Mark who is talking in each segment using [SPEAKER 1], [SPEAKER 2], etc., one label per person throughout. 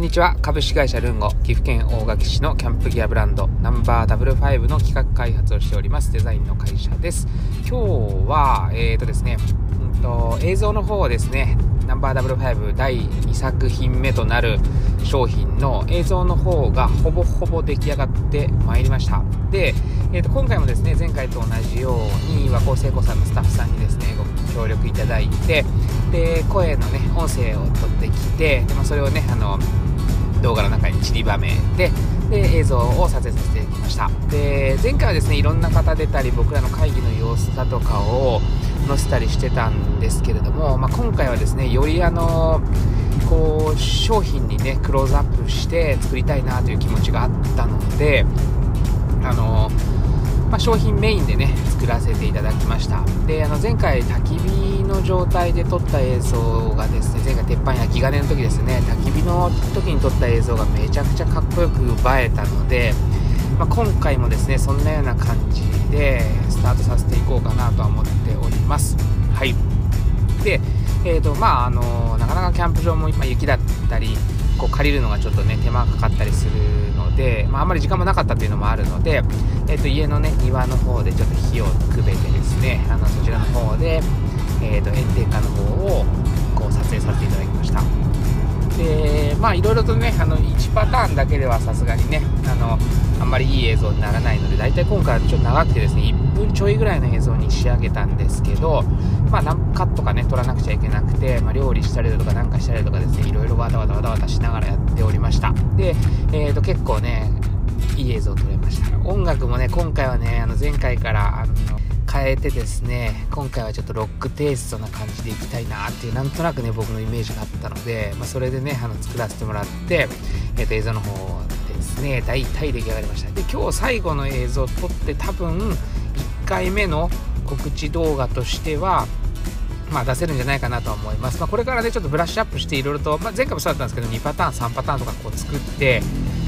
[SPEAKER 1] こんにちは。株式会社ルンゴ、岐阜県大垣市のキャンプギアブランド、ナンバー5の企画開発をしております、デザインの会社です。今日は、えーとですね、うんと、映像の方をですね、ナンバー5第2作品目となる商品の映像の方がほぼほぼ出来上がってまいりました。で、えー、と今回もですね、前回と同じように、和光聖子さんのスタッフさんにですね、ご協力いただいて、で、声のね、音声を取ってきて、でまあ、それをね、あの、動画の中に散りばめてで映像を撮影させてきました。で前回はですねいろんな方出たり僕らの会議の様子だとかを載せたりしてたんですけれども、まあ、今回はですねよりあのこう商品にねクローズアップして作りたいなという気持ちがあったのであのまあ、商品メインでね作らせていただきました。であの前回焚き火の状態で撮った映像がですね前回鉄板焼き金の時ですね焚き火の時に撮った映像がめちゃくちゃかっこよく映えたので、まあ、今回もですねそんなような感じでスタートさせていこうかなとは思っております。はい。でえーとまあ、あのなかなかキャンプ場も今雪だったりこう借りるのがちょっとね手間がかかったりするので、まあ、あまり時間もなかったというのもあるので、えー、と家のね庭の方でちょっと火をくべてですねあのそちらの方で、えー、と炎天下の方をこう撮影させていただきました。でまあいろいろとねあの1パターンだけではさすがにねあのあんまりいい映像にならないので大体今回はちょっと長くてですね1分ちょいぐらいの映像に仕上げたんですけどまあ何カットかね撮らなくちゃいけなくて、まあ、料理したりだとかなんかしたりとかですねいろいろわたわたわたわたしながらやっておりました。で、えー、と結構ねいい映像撮れました。音楽もね今回はねあの前回からあの変えてですね今回はちょっとロックテイストな感じでいきたいなっていうなんとなくね僕のイメージがあったので、まあ、それでねあの作らせてもらって、えー、と映像の方でですね大体出来上がりましたで今日最後の映像を撮って多分1回目の告知動画としてはまあ、出せるんじゃないかなと思います。まあ、これからね、ちょっとブラッシュアップしていろいろと、まあ、前回もそうだったんですけど、2パターン、3パターンとかこう作って、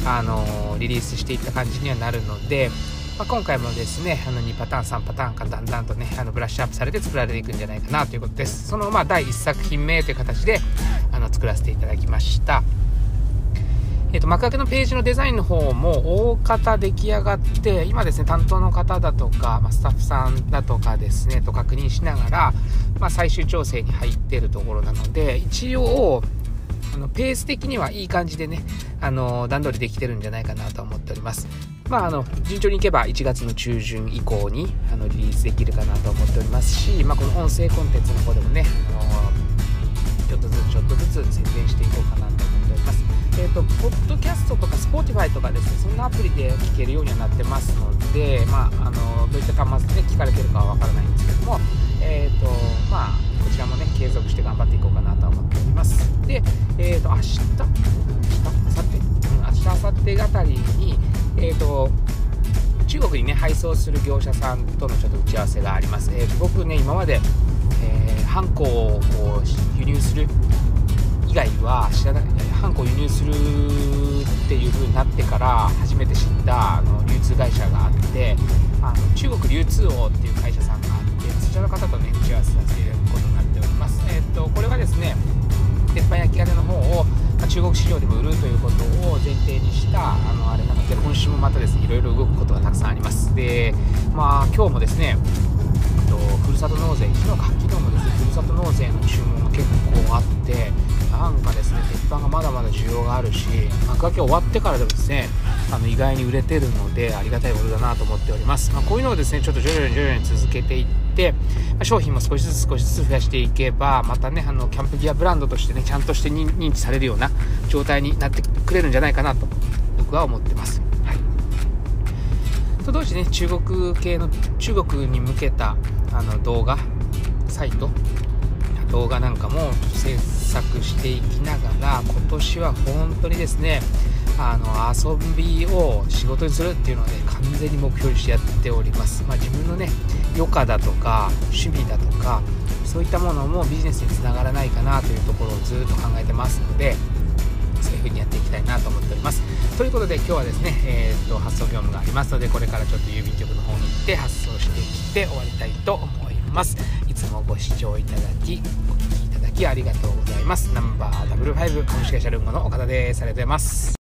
[SPEAKER 1] あのー、リリースしていった感じにはなるので、まあ、今回もですね、あの2パターン、3パターンかだんだんとね、あのブラッシュアップされて作られていくんじゃないかなということです。そのまあ第1作品目という形であの作らせていただきました。えーと、幕開けのページのデザインの方も大方出来上がって今ですね担当の方だとか、まあ、スタッフさんだとかですねと確認しながら、まあ、最終調整に入ってるところなので一応あのペース的にはいい感じでねあの段取りできてるんじゃないかなと思っておりますまああの順調にいけば1月の中旬以降にあのリリースできるかなと思っておりますし、まあ、この音声コンテンツの方でもねあのちょっとずつちょっとずつ宣伝していこうかなと思っております。えーと、ポッドキャストとか Spotify とかですねそんなアプリで聞けるようにはなってますので、まあ、あのどういった端末で聞かれてるかは分からないんですけども、えーとまあ、こちらもね継続して頑張っていこうかなと思っております。で、えーと、明日明日明後日、うん、明日明後日あたりに、えーと中国にね配送する業者さんとのちょっと打ち合わせがあります、えー、僕ね今まで、えー、ハンコを輸入する以外は知らないハンコを輸入するっていう風になってから初めて知ったあの流通会社があってあの中国流通王っていう会社さんがあってそちらの方とね打ち合わせさせていただくことになっております。えー、っとこれはですね鉄板焼き金の方を、ま中国市場でも売るということを週もまたですねいろいろ動くことがたくさんありますでまあ今日もですねとふるさと納税昨日か昨日もですねふるさと納税の注文が結構あってなんかですね鉄板がまだまだ需要があるし幕開け終わってからでもですねあの意外に売れてるのでありがたいことだなと思っております、まあ、こういうのをですねちょっと徐々に徐々に続けていってま商品も少しずつ少しずつ増やしていけばまたねあのキャンプギアブランドとしてねちゃんとして認知されるような状態になってくれるんじゃないかなと僕は思ってます。と同時にね中国系の中国に向けたあの動画サイト動画なんかも制作していきながら今年は本当にですねあの遊びを仕事にするっていうのをね完全に目標にしてやっております、まあ、自分のね余暇だとか趣味だとかそういったものもビジネスにつながらないかなというところをずっと考えてますのでそうにやっていきたいなと思っております。ということで今日はですね、えー、っと発送業務がありますのでこれからちょっと郵便局の方に行って発送してきて終わりたいと思います。いつもご視聴いただきお聴きいただきありがとうございます。ナンバーファイブ株式会社ルンゴの岡田です。ありがとうございます。